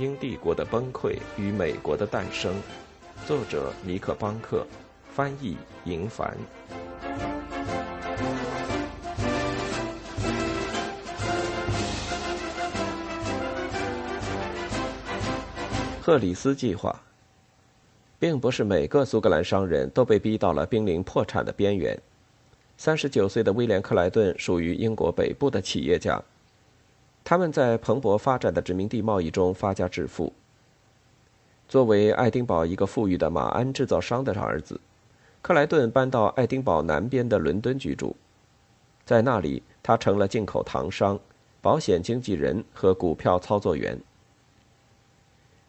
英帝国的崩溃与美国的诞生，作者尼克·邦克，翻译银凡。赫里斯计划，并不是每个苏格兰商人都被逼到了濒临破产的边缘。三十九岁的威廉·克莱顿属于英国北部的企业家。他们在蓬勃发展的殖民地贸易中发家致富。作为爱丁堡一个富裕的马鞍制造商的儿子，克莱顿搬到爱丁堡南边的伦敦居住，在那里他成了进口糖商、保险经纪人和股票操作员。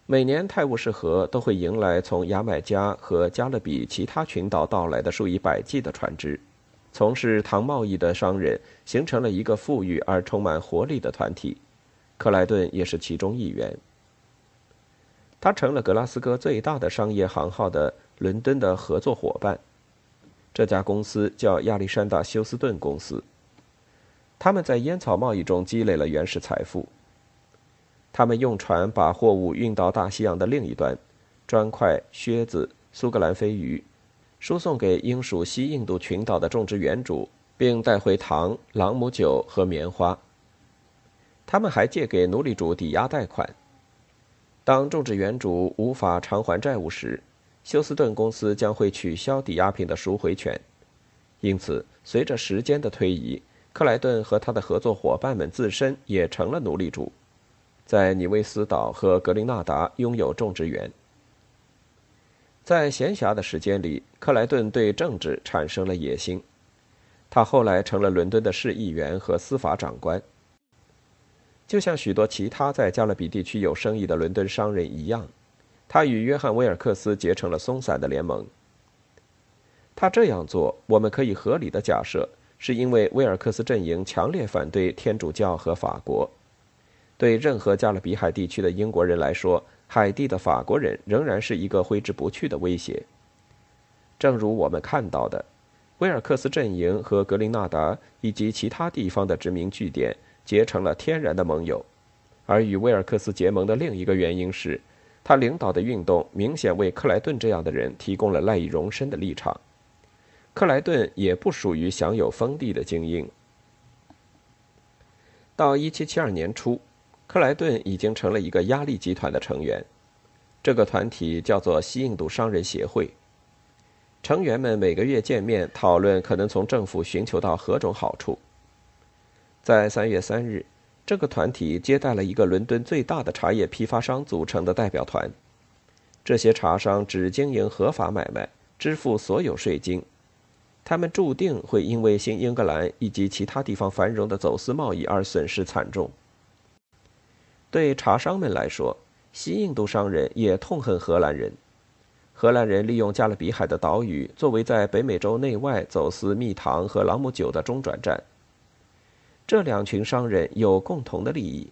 每年泰晤士河都会迎来从牙买加和加勒比其他群岛到来的数以百计的船只。从事糖贸易的商人形成了一个富裕而充满活力的团体，克莱顿也是其中一员。他成了格拉斯哥最大的商业行号的伦敦的合作伙伴。这家公司叫亚历山大休斯顿公司。他们在烟草贸易中积累了原始财富。他们用船把货物运到大西洋的另一端，砖块、靴子、苏格兰飞鱼。输送给英属西印度群岛的种植园主，并带回糖、朗姆酒和棉花。他们还借给奴隶主抵押贷款。当种植园主无法偿还债务时，休斯顿公司将会取消抵押品的赎回权。因此，随着时间的推移，克莱顿和他的合作伙伴们自身也成了奴隶主，在尼维斯岛和格林纳达拥有种植园。在闲暇的时间里，克莱顿对政治产生了野心。他后来成了伦敦的市议员和司法长官。就像许多其他在加勒比地区有生意的伦敦商人一样，他与约翰·威尔克斯结成了松散的联盟。他这样做，我们可以合理的假设，是因为威尔克斯阵营强烈反对天主教和法国。对任何加勒比海地区的英国人来说，海地的法国人仍然是一个挥之不去的威胁。正如我们看到的，威尔克斯阵营和格林纳达以及其他地方的殖民据点结成了天然的盟友，而与威尔克斯结盟的另一个原因是，他领导的运动明显为克莱顿这样的人提供了赖以容身的立场。克莱顿也不属于享有封地的精英。到1772年初。克莱顿已经成了一个压力集团的成员，这个团体叫做西印度商人协会。成员们每个月见面，讨论可能从政府寻求到何种好处。在三月三日，这个团体接待了一个伦敦最大的茶叶批发商组成的代表团。这些茶商只经营合法买卖，支付所有税金。他们注定会因为新英格兰以及其他地方繁荣的走私贸易而损失惨重。对茶商们来说，西印度商人也痛恨荷兰人。荷兰人利用加勒比海的岛屿作为在北美洲内外走私蜜糖和朗姆酒的中转站。这两群商人有共同的利益，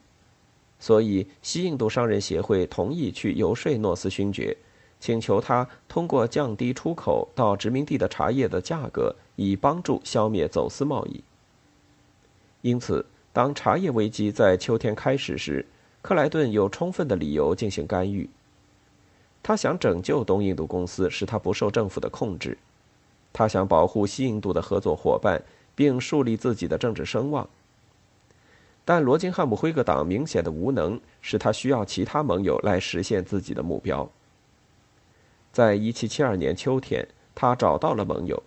所以西印度商人协会同意去游说诺斯勋爵，请求他通过降低出口到殖民地的茶叶的价格，以帮助消灭走私贸易。因此，当茶叶危机在秋天开始时，克莱顿有充分的理由进行干预。他想拯救东印度公司，使它不受政府的控制；他想保护西印度的合作伙伴，并树立自己的政治声望。但罗金汉姆辉格党明显的无能，使他需要其他盟友来实现自己的目标。在1772年秋天，他找到了盟友，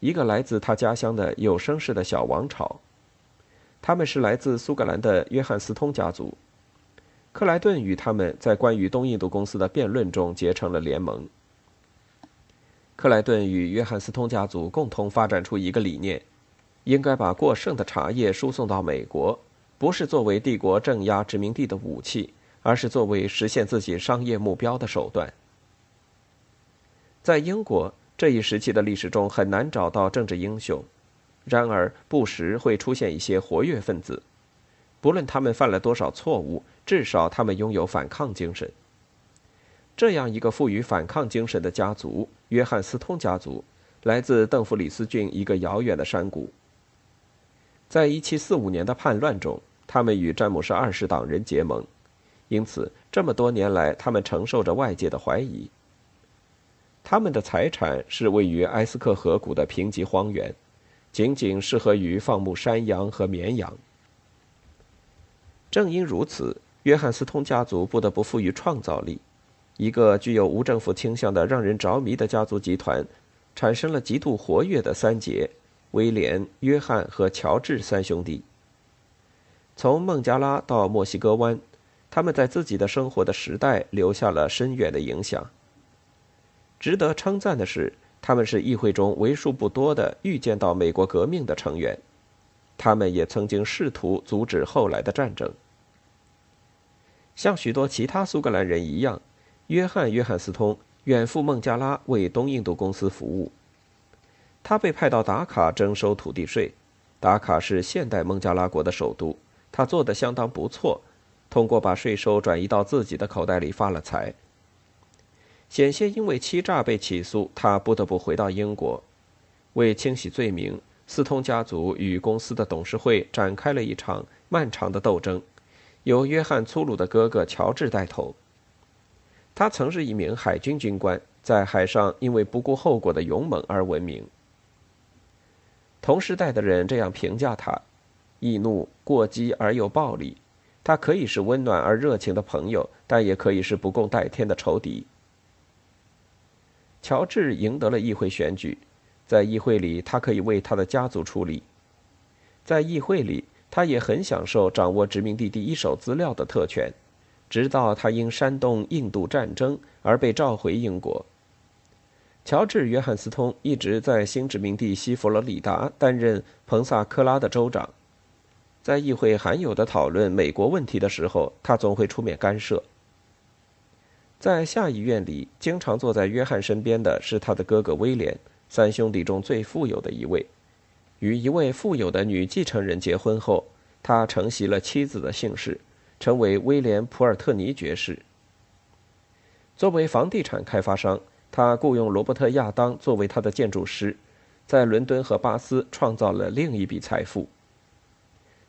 一个来自他家乡的有声势的小王朝。他们是来自苏格兰的约翰斯通家族。克莱顿与他们在关于东印度公司的辩论中结成了联盟。克莱顿与约翰斯通家族共同发展出一个理念：应该把过剩的茶叶输送到美国，不是作为帝国镇压殖民地的武器，而是作为实现自己商业目标的手段。在英国这一时期的历史中，很难找到政治英雄，然而不时会出现一些活跃分子。不论他们犯了多少错误，至少他们拥有反抗精神。这样一个富于反抗精神的家族——约翰斯通家族，来自邓弗里斯郡一个遥远的山谷。在1745年的叛乱中，他们与詹姆士二世党人结盟，因此这么多年来，他们承受着外界的怀疑。他们的财产是位于埃斯克河谷的贫瘠荒原，仅仅适合于放牧山羊和绵羊。正因如此，约翰斯通家族不得不赋予创造力。一个具有无政府倾向的、让人着迷的家族集团，产生了极度活跃的三杰：威廉、约翰和乔治三兄弟。从孟加拉到墨西哥湾，他们在自己的生活的时代留下了深远的影响。值得称赞的是，他们是议会中为数不多的预见到美国革命的成员。他们也曾经试图阻止后来的战争。像许多其他苏格兰人一样。约翰·约翰斯通远赴孟加拉为东印度公司服务。他被派到达卡征收土地税。达卡是现代孟加拉国的首都。他做得相当不错，通过把税收转移到自己的口袋里发了财。险些因为欺诈被起诉，他不得不回到英国。为清洗罪名，斯通家族与公司的董事会展开了一场漫长的斗争，由约翰粗鲁的哥哥乔治带头。他曾是一名海军军官，在海上因为不顾后果的勇猛而闻名。同时代的人这样评价他：易怒、过激而又暴力。他可以是温暖而热情的朋友，但也可以是不共戴天的仇敌。乔治赢得了议会选举，在议会里，他可以为他的家族出力。在议会里，他也很享受掌握殖民地第一手资料的特权。直到他因煽动印度战争而被召回英国。乔治·约翰斯通一直在新殖民地西佛罗里达担任彭萨科拉的州长，在议会罕有的讨论美国问题的时候，他总会出面干涉。在下议院里，经常坐在约翰身边的是他的哥哥威廉，三兄弟中最富有的一位。与一位富有的女继承人结婚后，他承袭了妻子的姓氏。成为威廉·普尔特尼爵士。作为房地产开发商，他雇佣罗伯特·亚当作为他的建筑师，在伦敦和巴斯创造了另一笔财富。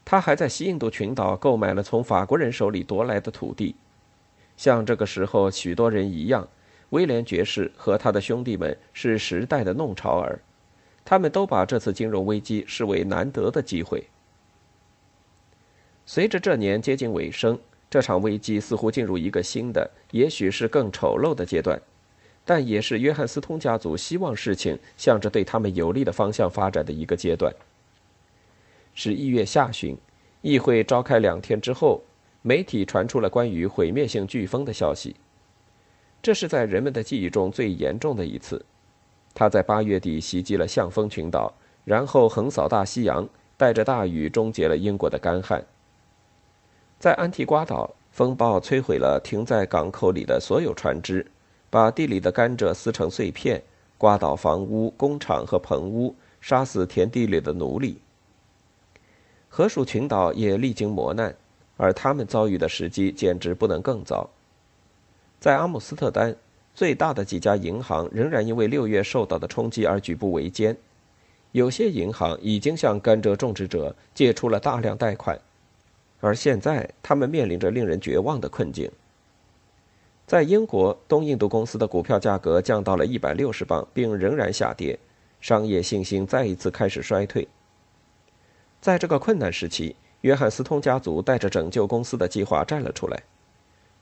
他还在西印度群岛购买了从法国人手里夺来的土地。像这个时候许多人一样，威廉爵士和他的兄弟们是时代的弄潮儿，他们都把这次金融危机视为难得的机会。随着这年接近尾声，这场危机似乎进入一个新的，也许是更丑陋的阶段，但也是约翰斯通家族希望事情向着对他们有利的方向发展的一个阶段。十一月下旬，议会召开两天之后，媒体传出了关于毁灭性飓风的消息。这是在人们的记忆中最严重的一次。他在八月底袭击了象峰群岛，然后横扫大西洋，带着大雨终结了英国的干旱。在安提瓜岛，风暴摧毁了停在港口里的所有船只，把地里的甘蔗撕成碎片，刮倒房屋、工厂和棚屋，杀死田地里的奴隶。河鼠群岛也历经磨难，而他们遭遇的时机简直不能更糟。在阿姆斯特丹，最大的几家银行仍然因为六月受到的冲击而举步维艰，有些银行已经向甘蔗种植者借出了大量贷款。而现在，他们面临着令人绝望的困境。在英国，东印度公司的股票价格降到了一百六十磅，并仍然下跌，商业信心再一次开始衰退。在这个困难时期，约翰斯通家族带着拯救公司的计划站了出来。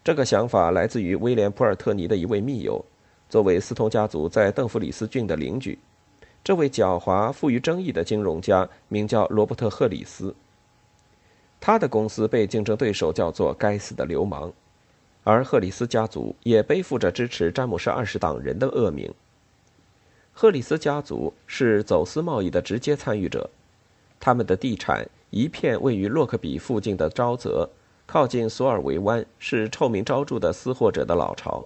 这个想法来自于威廉·普尔特尼的一位密友，作为斯通家族在邓弗里斯郡的邻居。这位狡猾、富于争议的金融家名叫罗伯特·赫里斯。他的公司被竞争对手叫做“该死的流氓”，而赫里斯家族也背负着支持詹姆士二世党人的恶名。赫里斯家族是走私贸易的直接参与者，他们的地产一片位于洛克比附近的沼泽，靠近索尔维湾，是臭名昭著的私货者的老巢。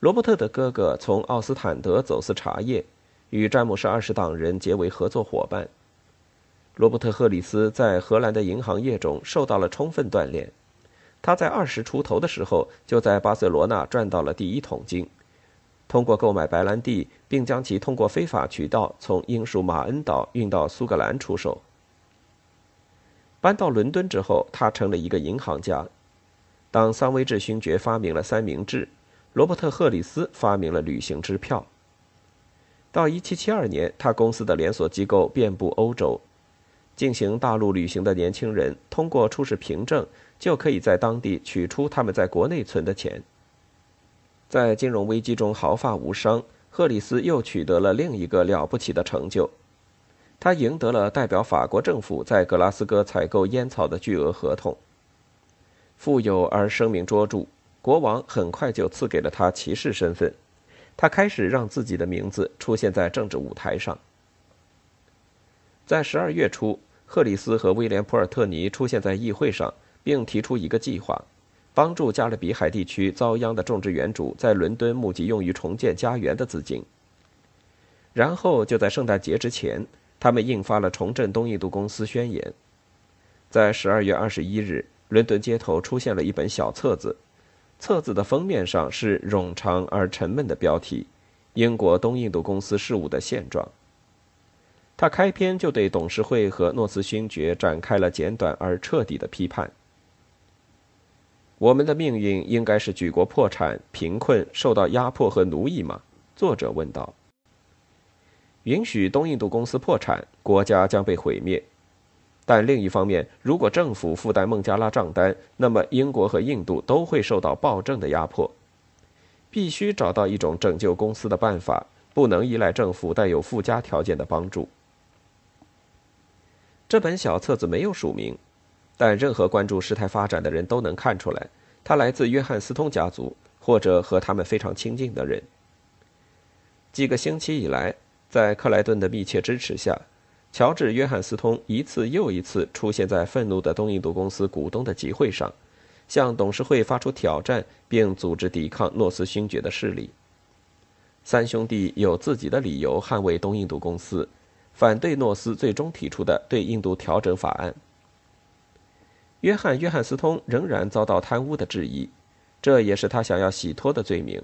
罗伯特的哥哥从奥斯坦德走私茶叶，与詹姆士二世党人结为合作伙伴。罗伯特·赫里斯在荷兰的银行业中受到了充分锻炼。他在二十出头的时候就在巴塞罗那赚到了第一桶金，通过购买白兰地，并将其通过非法渠道从英属马恩岛运到苏格兰出售。搬到伦敦之后，他成了一个银行家。当桑威治勋爵发明了三明治，罗伯特·赫里斯发明了旅行支票。到1772年，他公司的连锁机构遍布欧洲，进行大陆旅行的年轻人通过出示凭证，就可以在当地取出他们在国内存的钱。在金融危机中毫发无伤，赫里斯又取得了另一个了不起的成就。他赢得了代表法国政府在格拉斯哥采购烟草的巨额合同。富有而声名卓著，国王很快就赐给了他骑士身份。他开始让自己的名字出现在政治舞台上。在十二月初，赫里斯和威廉·普尔特尼出现在议会上，并提出一个计划。帮助加勒比海地区遭殃的种植园主在伦敦募集用于重建家园的资金。然后就在圣诞节之前，他们印发了重振东印度公司宣言。在十二月二十一日，伦敦街头出现了一本小册子，册子的封面上是冗长而沉闷的标题：“英国东印度公司事务的现状。”他开篇就对董事会和诺斯勋爵展开了简短而彻底的批判。我们的命运应该是举国破产、贫困、受到压迫和奴役吗？作者问道。允许东印度公司破产，国家将被毁灭。但另一方面，如果政府负担孟加拉账单，那么英国和印度都会受到暴政的压迫。必须找到一种拯救公司的办法，不能依赖政府带有附加条件的帮助。这本小册子没有署名。但任何关注事态发展的人都能看出来，他来自约翰斯通家族或者和他们非常亲近的人。几个星期以来，在克莱顿的密切支持下，乔治·约翰斯通一次又一次出现在愤怒的东印度公司股东的集会上，向董事会发出挑战，并组织抵抗诺斯勋爵的势力。三兄弟有自己的理由捍卫东印度公司，反对诺斯最终提出的对印度调整法案。约翰·约翰斯通仍然遭到贪污的质疑，这也是他想要洗脱的罪名。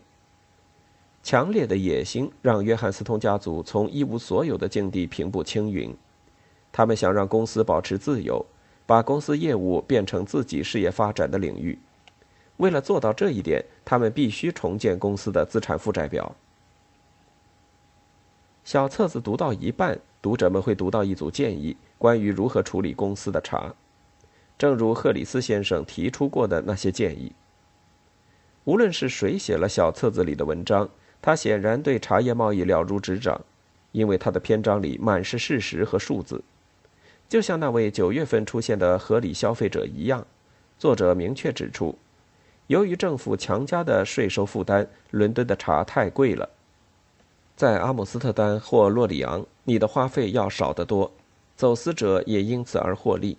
强烈的野心让约翰斯通家族从一无所有的境地平步青云。他们想让公司保持自由，把公司业务变成自己事业发展的领域。为了做到这一点，他们必须重建公司的资产负债表。小册子读到一半，读者们会读到一组建议，关于如何处理公司的茶。正如赫里斯先生提出过的那些建议。无论是谁写了小册子里的文章，他显然对茶叶贸易了如指掌，因为他的篇章里满是事实和数字，就像那位九月份出现的合理消费者一样。作者明确指出，由于政府强加的税收负担，伦敦的茶太贵了。在阿姆斯特丹或洛里昂，你的花费要少得多，走私者也因此而获利。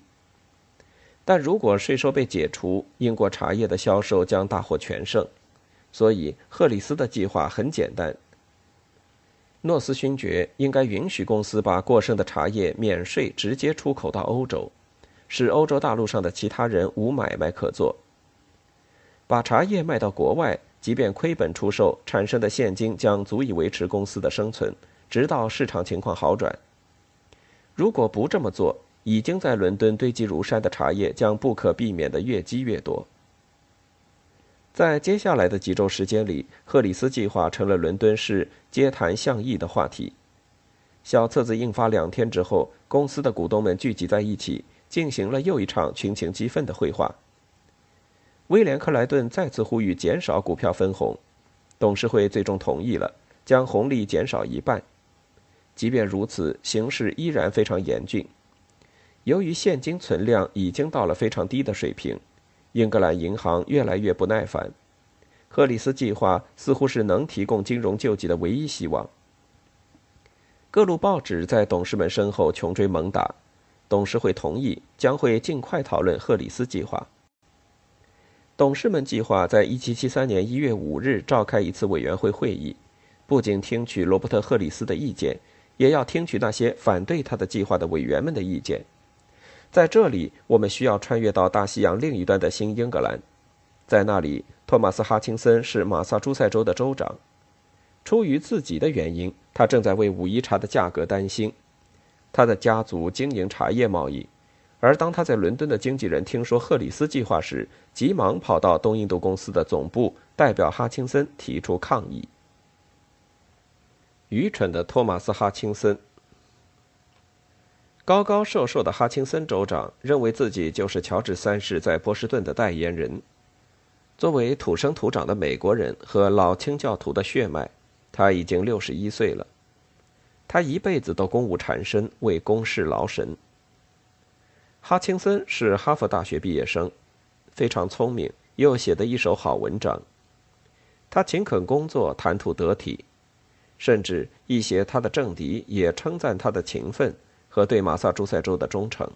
但如果税收被解除，英国茶叶的销售将大获全胜。所以，赫里斯的计划很简单：诺斯勋爵应该允许公司把过剩的茶叶免税直接出口到欧洲，使欧洲大陆上的其他人无买卖可做。把茶叶卖到国外，即便亏本出售，产生的现金将足以维持公司的生存，直到市场情况好转。如果不这么做，已经在伦敦堆积如山的茶叶将不可避免地越积越多。在接下来的几周时间里，赫里斯计划成了伦敦市街谈巷议的话题。小册子印发两天之后，公司的股东们聚集在一起，进行了又一场群情激愤的会话。威廉·克莱顿再次呼吁减少股票分红，董事会最终同意了，将红利减少一半。即便如此，形势依然非常严峻。由于现金存量已经到了非常低的水平，英格兰银行越来越不耐烦。赫里斯计划似乎是能提供金融救济的唯一希望。各路报纸在董事们身后穷追猛打，董事会同意将会尽快讨论赫里斯计划。董事们计划在1773年1月5日召开一次委员会会议，不仅听取罗伯特·赫里斯的意见，也要听取那些反对他的计划的委员们的意见。在这里，我们需要穿越到大西洋另一端的新英格兰，在那里，托马斯·哈钦森是马萨诸塞州的州长。出于自己的原因，他正在为五一茶的价格担心。他的家族经营茶叶贸易，而当他在伦敦的经纪人听说赫里斯计划时，急忙跑到东印度公司的总部，代表哈钦森提出抗议。愚蠢的托马斯·哈钦森，高高瘦瘦的哈钦森州长认为自己就是乔治三世在波士顿的代言人。作为土生土长的美国人和老清教徒的血脉，他已经六十一岁了。他一辈子都公务缠身，为公事劳神。哈钦森是哈佛大学毕业生，非常聪明，又写得一手好文章。他勤恳工作，谈吐得体，甚至一些他的政敌也称赞他的勤奋和对马萨诸塞州的忠诚。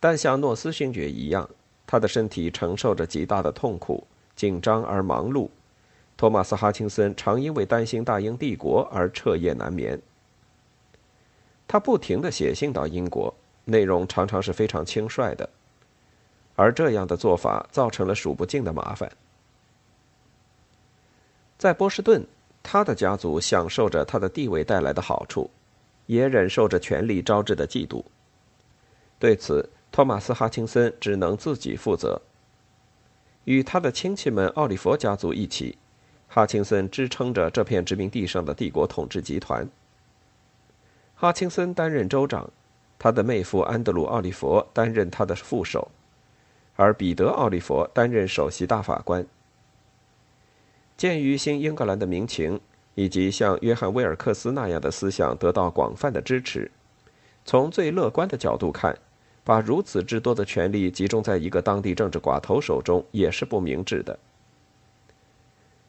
但像诺斯勋爵一样，他的身体承受着极大的痛苦，紧张而忙碌。托马斯·哈钦森常因为担心大英帝国而彻夜难眠。他不停地写信到英国。内容常常是非常轻率的，而这样的做法造成了数不尽的麻烦。在波士顿，他的家族享受着他的地位带来的好处，也忍受着权力招致的嫉妒。对此，托马斯·哈钦森只能自己负责。与他的亲戚们奥利佛家族一起，哈钦森支撑着这片殖民地上的帝国统治集团。哈钦森担任州长。他的妹夫安德鲁·奥利佛担任他的副手，而彼得·奥利佛担任首席大法官。鉴于新英格兰的民情以及像约翰·威尔克斯那样的思想得到广泛的支持，从最乐观的角度看，把如此之多的权力集中在一个当地政治寡头手中也是不明智的。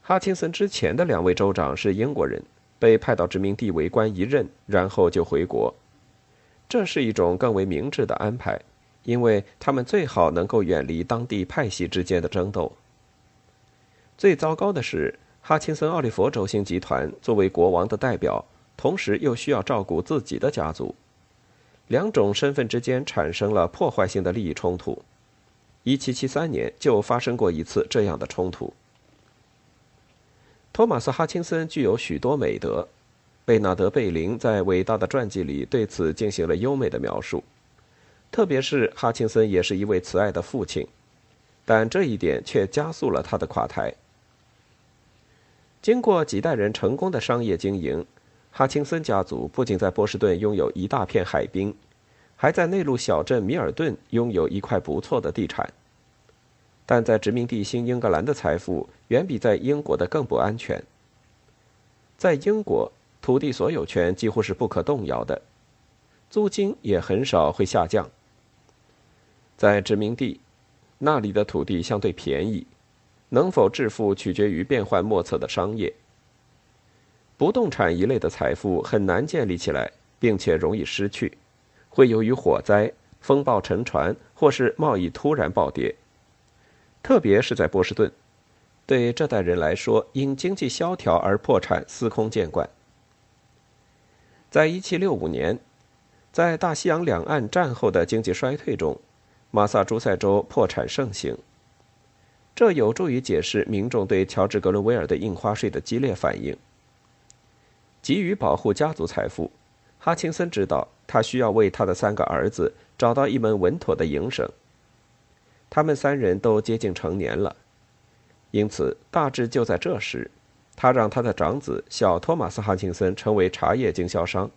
哈钦森之前的两位州长是英国人，被派到殖民地为官一任，然后就回国。这是一种更为明智的安排，因为他们最好能够远离当地派系之间的争斗。最糟糕的是，哈钦森·奥利佛轴心集团作为国王的代表，同时又需要照顾自己的家族，两种身份之间产生了破坏性的利益冲突。1773年就发生过一次这样的冲突。托马斯·哈钦森具有许多美德。贝纳德·贝林在伟大的传记里对此进行了优美的描述，特别是哈钦森也是一位慈爱的父亲，但这一点却加速了他的垮台。经过几代人成功的商业经营，哈钦森家族不仅在波士顿拥有一大片海滨，还在内陆小镇米尔顿拥有一块不错的地产，但在殖民地新英格兰的财富远比在英国的更不安全。在英国。土地所有权几乎是不可动摇的，租金也很少会下降。在殖民地，那里的土地相对便宜，能否致富取决于变幻莫测的商业。不动产一类的财富很难建立起来，并且容易失去，会由于火灾、风暴沉船或是贸易突然暴跌。特别是在波士顿，对这代人来说，因经济萧条而破产司空见惯。在1765年，在大西洋两岸战后的经济衰退中，马萨诸塞州破产盛行。这有助于解释民众对乔治·格伦威尔的印花税的激烈反应。急于保护家族财富，哈钦森知道他需要为他的三个儿子找到一门稳妥的营生。他们三人都接近成年了，因此大致就在这时。他让他的长子小托马斯·哈钦森成为茶叶经销商。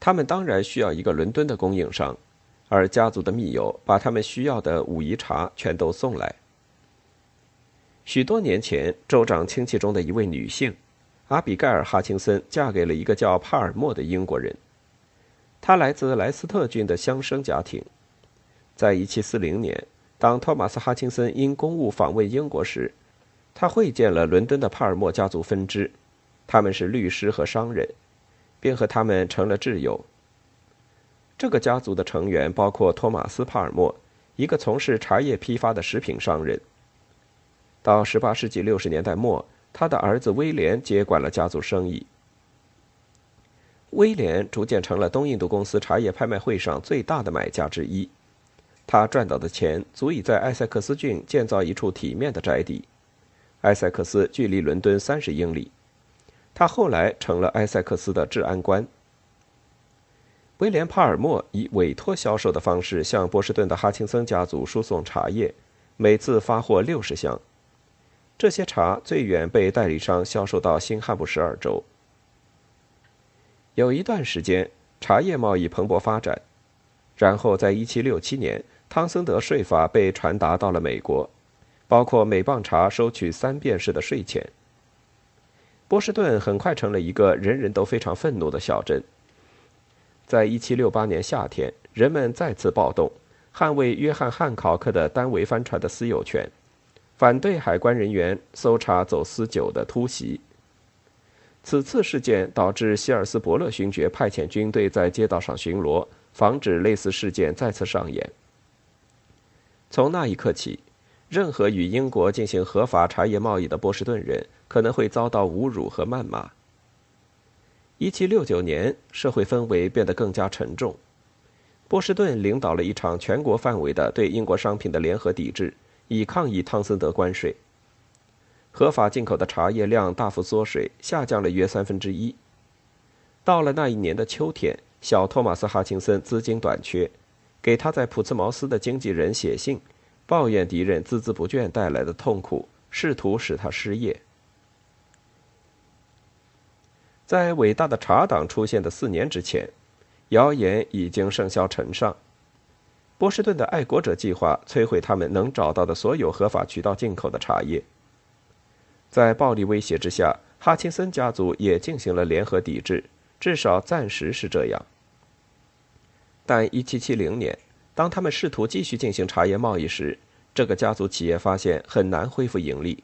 他们当然需要一个伦敦的供应商，而家族的密友把他们需要的武夷茶全都送来。许多年前，州长亲戚中的一位女性，阿比盖尔·哈钦森，嫁给了一个叫帕尔默的英国人。他来自莱斯特郡的乡绅家庭。在1740年，当托马斯·哈钦森因公务访问英国时，他会见了伦敦的帕尔默家族分支，他们是律师和商人，并和他们成了挚友。这个家族的成员包括托马斯·帕尔默，一个从事茶叶批发的食品商人。到18世纪60年代末，他的儿子威廉接管了家族生意。威廉逐渐成了东印度公司茶叶拍卖会上最大的买家之一，他赚到的钱足以在埃塞克斯郡建造一处体面的宅邸。埃塞克斯距离伦敦三十英里，他后来成了埃塞克斯的治安官。威廉·帕尔默以委托销售的方式向波士顿的哈钦森家族输送茶叶，每次发货六十箱。这些茶最远被代理商销售到新罕布什尔州。有一段时间，茶叶贸易蓬勃发展。然后，在1767年，汤森德税法被传达到了美国，包括每磅茶收取三便士的税钱。波士顿很快成了一个人人都非常愤怒的小镇。在1768年夏天，人们再次暴动，捍卫约翰·汉考克的单桅帆船的私有权，反对海关人员搜查走私酒的突袭。此次事件导致希尔斯伯勒勋爵派遣军队在街道上巡逻。防止类似事件再次上演。从那一刻起，任何与英国进行合法茶叶贸易的波士顿人可能会遭到侮辱和谩骂。1769年，社会氛围变得更加沉重。波士顿领导了一场全国范围的对英国商品的联合抵制，以抗议汤森德关税。合法进口的茶叶量大幅缩水，下降了约三分之一。到了那一年的秋天。小托马斯·哈钦森资金短缺，给他在普茨茅斯的经纪人写信，抱怨敌人孜孜不倦带来的痛苦，试图使他失业。在伟大的茶党出现的四年之前，谣言已经盛嚣尘上。波士顿的爱国者计划摧毁他们能找到的所有合法渠道进口的茶叶。在暴力威胁之下，哈钦森家族也进行了联合抵制，至少暂时是这样。但1770年，当他们试图继续进行茶叶贸易时，这个家族企业发现很难恢复盈利。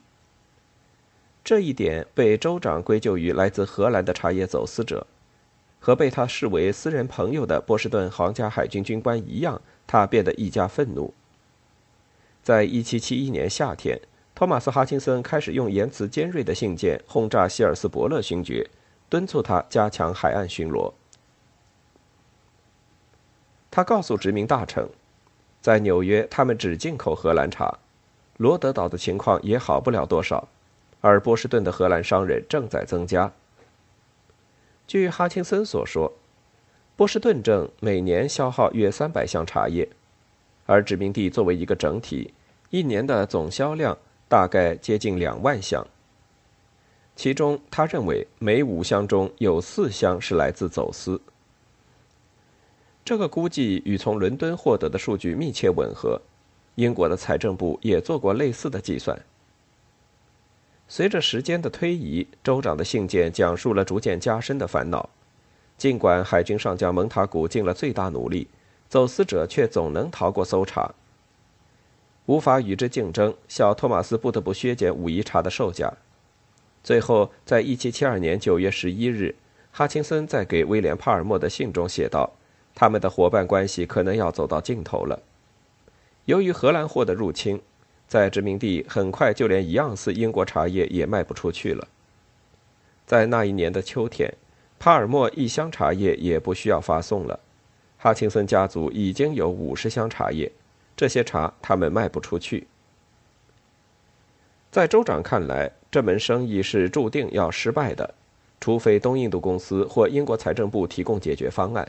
这一点被州长归咎于来自荷兰的茶叶走私者，和被他视为私人朋友的波士顿皇家海军军官一样，他变得愈加愤怒。在1771年夏天，托马斯·哈钦森开始用言辞尖锐的信件轰炸希尔斯伯勒勋爵，敦促他加强海岸巡逻。他告诉殖民大臣，在纽约他们只进口荷兰茶，罗德岛的情况也好不了多少，而波士顿的荷兰商人正在增加。据哈钦森所说，波士顿镇每年消耗约三百箱茶叶，而殖民地作为一个整体，一年的总销量大概接近两万箱。其中，他认为每五箱中有四箱是来自走私。这个估计与从伦敦获得的数据密切吻合，英国的财政部也做过类似的计算。随着时间的推移，州长的信件讲述了逐渐加深的烦恼。尽管海军上将蒙塔古尽了最大努力，走私者却总能逃过搜查。无法与之竞争，小托马斯不得不削减武夷茶的售价。最后，在1772年9月11日，哈钦森在给威廉·帕尔默的信中写道。他们的伙伴关系可能要走到尽头了。由于荷兰货的入侵，在殖民地很快就连一样似英国茶叶也卖不出去了。在那一年的秋天，帕尔默一箱茶叶也不需要发送了。哈钦森家族已经有五十箱茶叶，这些茶他们卖不出去。在州长看来，这门生意是注定要失败的，除非东印度公司或英国财政部提供解决方案。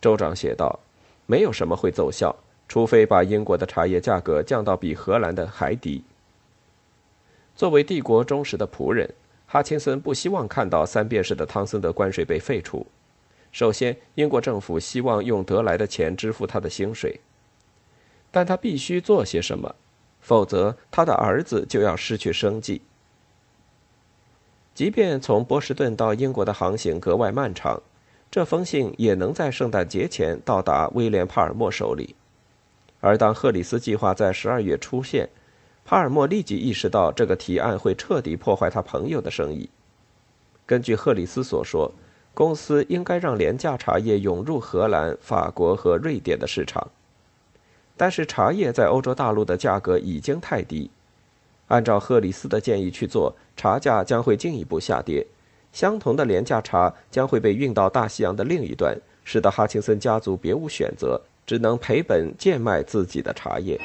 州长写道：“没有什么会奏效，除非把英国的茶叶价格降到比荷兰的还低。”作为帝国忠实的仆人，哈钦森不希望看到三便士的汤森德关税被废除。首先，英国政府希望用得来的钱支付他的薪水，但他必须做些什么，否则他的儿子就要失去生计。即便从波士顿到英国的航行格外漫长。这封信也能在圣诞节前到达威廉·帕尔默手里，而当赫里斯计划在十二月出现，帕尔默立即意识到这个提案会彻底破坏他朋友的生意。根据赫里斯所说，公司应该让廉价茶叶涌入荷兰、法国和瑞典的市场，但是茶叶在欧洲大陆的价格已经太低，按照赫里斯的建议去做，茶价将会进一步下跌。相同的廉价茶将会被运到大西洋的另一端，使得哈钦森家族别无选择，只能赔本贱卖自己的茶叶。